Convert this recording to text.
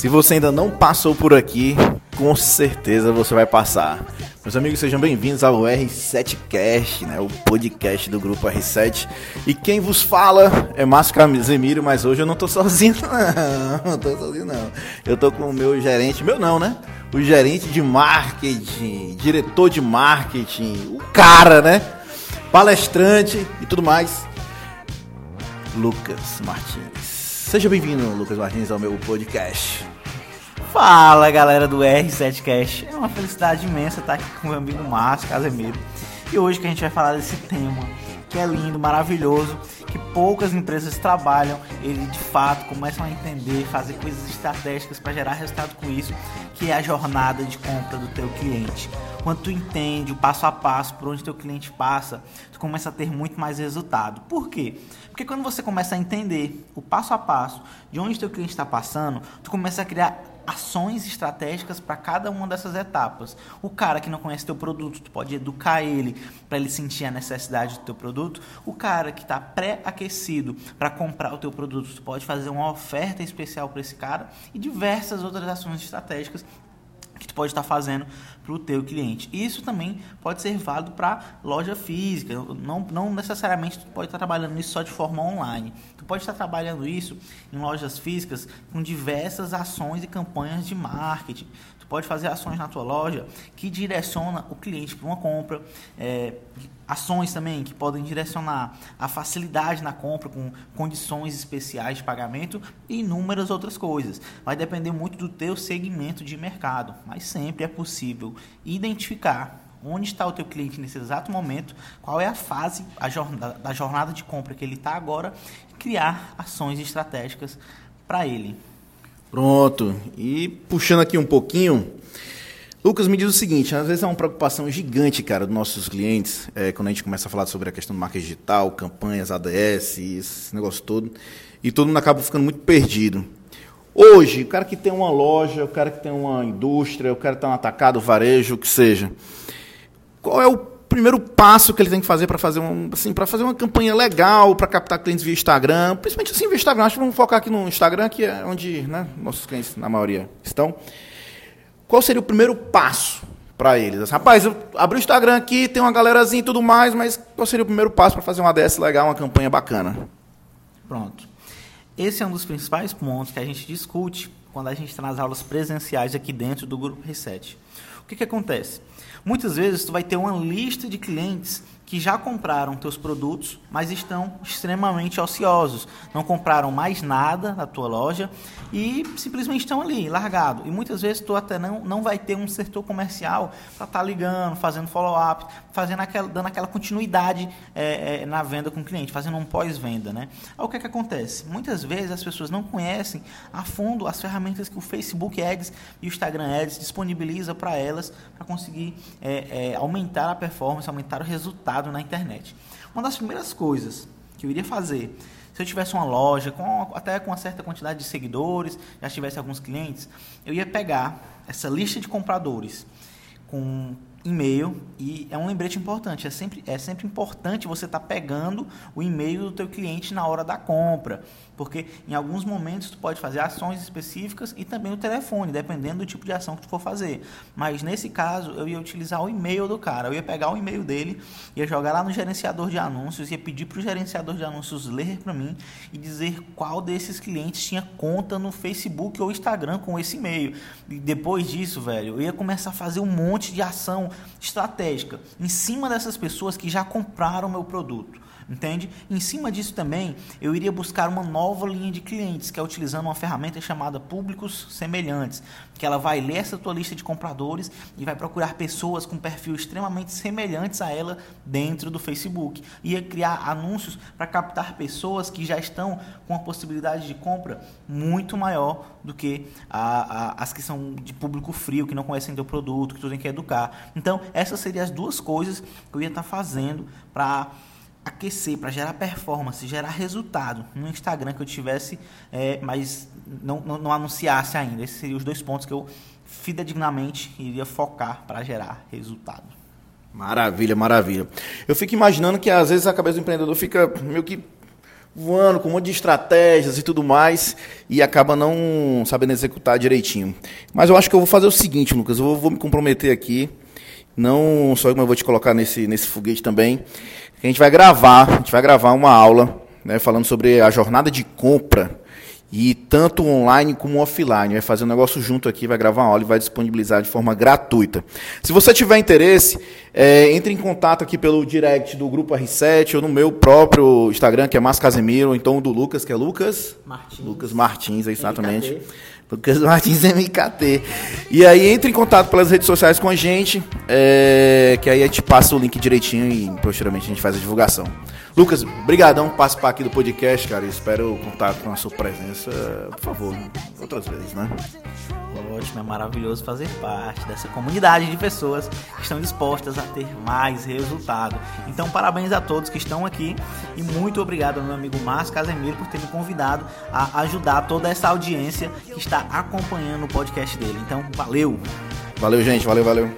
Se você ainda não passou por aqui, com certeza você vai passar. Meus amigos, sejam bem-vindos ao R7Cast, né, o podcast do grupo R7. E quem vos fala é Márcio Casemiro, mas hoje eu não tô sozinho, não. Não tô sozinho, não. Eu tô com o meu gerente, meu não, né? O gerente de marketing, diretor de marketing, o cara, né? Palestrante e tudo mais. Lucas Martins. Seja bem-vindo, Lucas Martins, ao meu podcast. Fala galera do R7Cast, é uma felicidade imensa estar aqui com meu amigo Márcio Casemiro e hoje que a gente vai falar desse tema que é lindo, maravilhoso, que poucas empresas trabalham, ele de fato começam a entender, fazer coisas estratégicas para gerar resultado com isso, que é a jornada de compra do teu cliente. Quando tu entende o passo a passo por onde teu cliente passa, tu começa a ter muito mais resultado. Por quê? Porque quando você começa a entender o passo a passo de onde teu cliente está passando, tu começa a criar ações estratégicas para cada uma dessas etapas. O cara que não conhece teu produto, tu pode educar ele para ele sentir a necessidade do teu produto. O cara que está pré-aquecido para comprar o teu produto, tu pode fazer uma oferta especial para esse cara e diversas outras ações estratégicas que tu pode estar fazendo para o teu cliente. Isso também pode ser válido para loja física. Não, não necessariamente tu pode estar trabalhando isso só de forma online. Tu pode estar trabalhando isso em lojas físicas com diversas ações e campanhas de marketing. Tu pode fazer ações na tua loja que direciona o cliente para uma compra. É, ações também que podem direcionar a facilidade na compra com condições especiais de pagamento e inúmeras outras coisas. Vai depender muito do teu segmento de mercado, mas sempre é possível identificar onde está o teu cliente nesse exato momento, qual é a fase a jornada, da jornada de compra que ele está agora e criar ações estratégicas para ele. Pronto. E puxando aqui um pouquinho, Lucas me diz o seguinte, às vezes é uma preocupação gigante, cara, dos nossos clientes, é, quando a gente começa a falar sobre a questão do marketing digital, campanhas, ADS, esse negócio todo, e todo mundo acaba ficando muito perdido. Hoje, o cara que tem uma loja, o cara que tem uma indústria, o cara que está no atacado, varejo, o que seja, qual é o primeiro passo que ele tem que fazer para fazer, um, assim, fazer uma campanha legal, para captar clientes via Instagram, principalmente assim via Instagram, acho que vamos focar aqui no Instagram, que é onde né, nossos clientes, na maioria, estão. Qual seria o primeiro passo para eles? Assim, Rapaz, eu abri o Instagram aqui, tem uma galerazinha e tudo mais, mas qual seria o primeiro passo para fazer uma ADS legal, uma campanha bacana? Pronto. Esse é um dos principais pontos que a gente discute quando a gente está nas aulas presenciais aqui dentro do Grupo Reset. O que, que acontece? Muitas vezes tu vai ter uma lista de clientes que já compraram teus produtos, mas estão extremamente ociosos, não compraram mais nada na tua loja e simplesmente estão ali, largado. E muitas vezes tu até não, não vai ter um setor comercial para estar tá ligando, fazendo follow-up, fazendo aquela, dando aquela continuidade é, é, na venda com o cliente, fazendo um pós-venda, né? O que, é que acontece? Muitas vezes as pessoas não conhecem a fundo as ferramentas que o Facebook Ads e o Instagram Ads disponibiliza para elas para conseguir é, é, aumentar a performance, aumentar o resultado na internet. Uma das primeiras coisas que eu iria fazer, se eu tivesse uma loja, com, até com uma certa quantidade de seguidores, já tivesse alguns clientes, eu ia pegar essa lista de compradores com e-mail e é um lembrete importante. É sempre, é sempre importante você estar tá pegando o e-mail do teu cliente na hora da compra, porque em alguns momentos tu pode fazer ações específicas e também o telefone, dependendo do tipo de ação que tu for fazer. Mas nesse caso eu ia utilizar o e-mail do cara, eu ia pegar o e-mail dele, ia jogar lá no gerenciador de anúncios, ia pedir para o gerenciador de anúncios ler para mim e dizer qual desses clientes tinha conta no Facebook ou Instagram com esse e-mail. E depois disso, velho, eu ia começar a fazer um monte de ação estratégica em cima dessas pessoas que já compraram meu produto. Entende? Em cima disso também, eu iria buscar uma nova linha de clientes, que é utilizando uma ferramenta chamada Públicos Semelhantes, que ela vai ler essa tua lista de compradores e vai procurar pessoas com perfil extremamente semelhantes a ela dentro do Facebook. Ia criar anúncios para captar pessoas que já estão com a possibilidade de compra muito maior do que a, a, as que são de público frio, que não conhecem teu produto, que tu tem que educar. Então, essas seriam as duas coisas que eu ia estar tá fazendo para aquecer, para gerar performance, gerar resultado no Instagram que eu tivesse, é, mas não, não, não, anunciasse ainda. Esses seriam os dois pontos que eu fidedignamente iria focar para gerar resultado. Maravilha, maravilha. Eu fico imaginando que às vezes a cabeça do empreendedor fica meio que voando com um monte de estratégias e tudo mais e acaba não sabendo executar direitinho. Mas eu acho que eu vou fazer o seguinte, Lucas, eu vou, vou me comprometer aqui, não só eu, mas eu vou te colocar nesse, nesse foguete também. A gente vai gravar, a gente vai gravar uma aula né, falando sobre a jornada de compra e tanto online como offline. Vai fazer um negócio junto aqui, vai gravar uma aula e vai disponibilizar de forma gratuita. Se você tiver interesse, é, entre em contato aqui pelo direct do Grupo R7 ou no meu próprio Instagram, que é Márcio Casemiro, ou então do Lucas, que é Lucas Martins. Lucas Martins, é exatamente. MKT. Lucas Martins MKT. E aí entre em contato pelas redes sociais com a gente, é, que aí a gente passa o link direitinho e posteriormente a gente faz a divulgação. Lucas, brigadão por participar aqui do podcast, cara. Espero contar com a sua presença, por favor, outras vezes, né? Ótimo, é maravilhoso fazer parte dessa comunidade de pessoas que estão dispostas a ter mais resultado. Então, parabéns a todos que estão aqui e muito obrigado ao meu amigo Márcio Casemiro por ter me convidado a ajudar toda essa audiência que está acompanhando o podcast dele. Então, valeu! Valeu, gente. Valeu, valeu.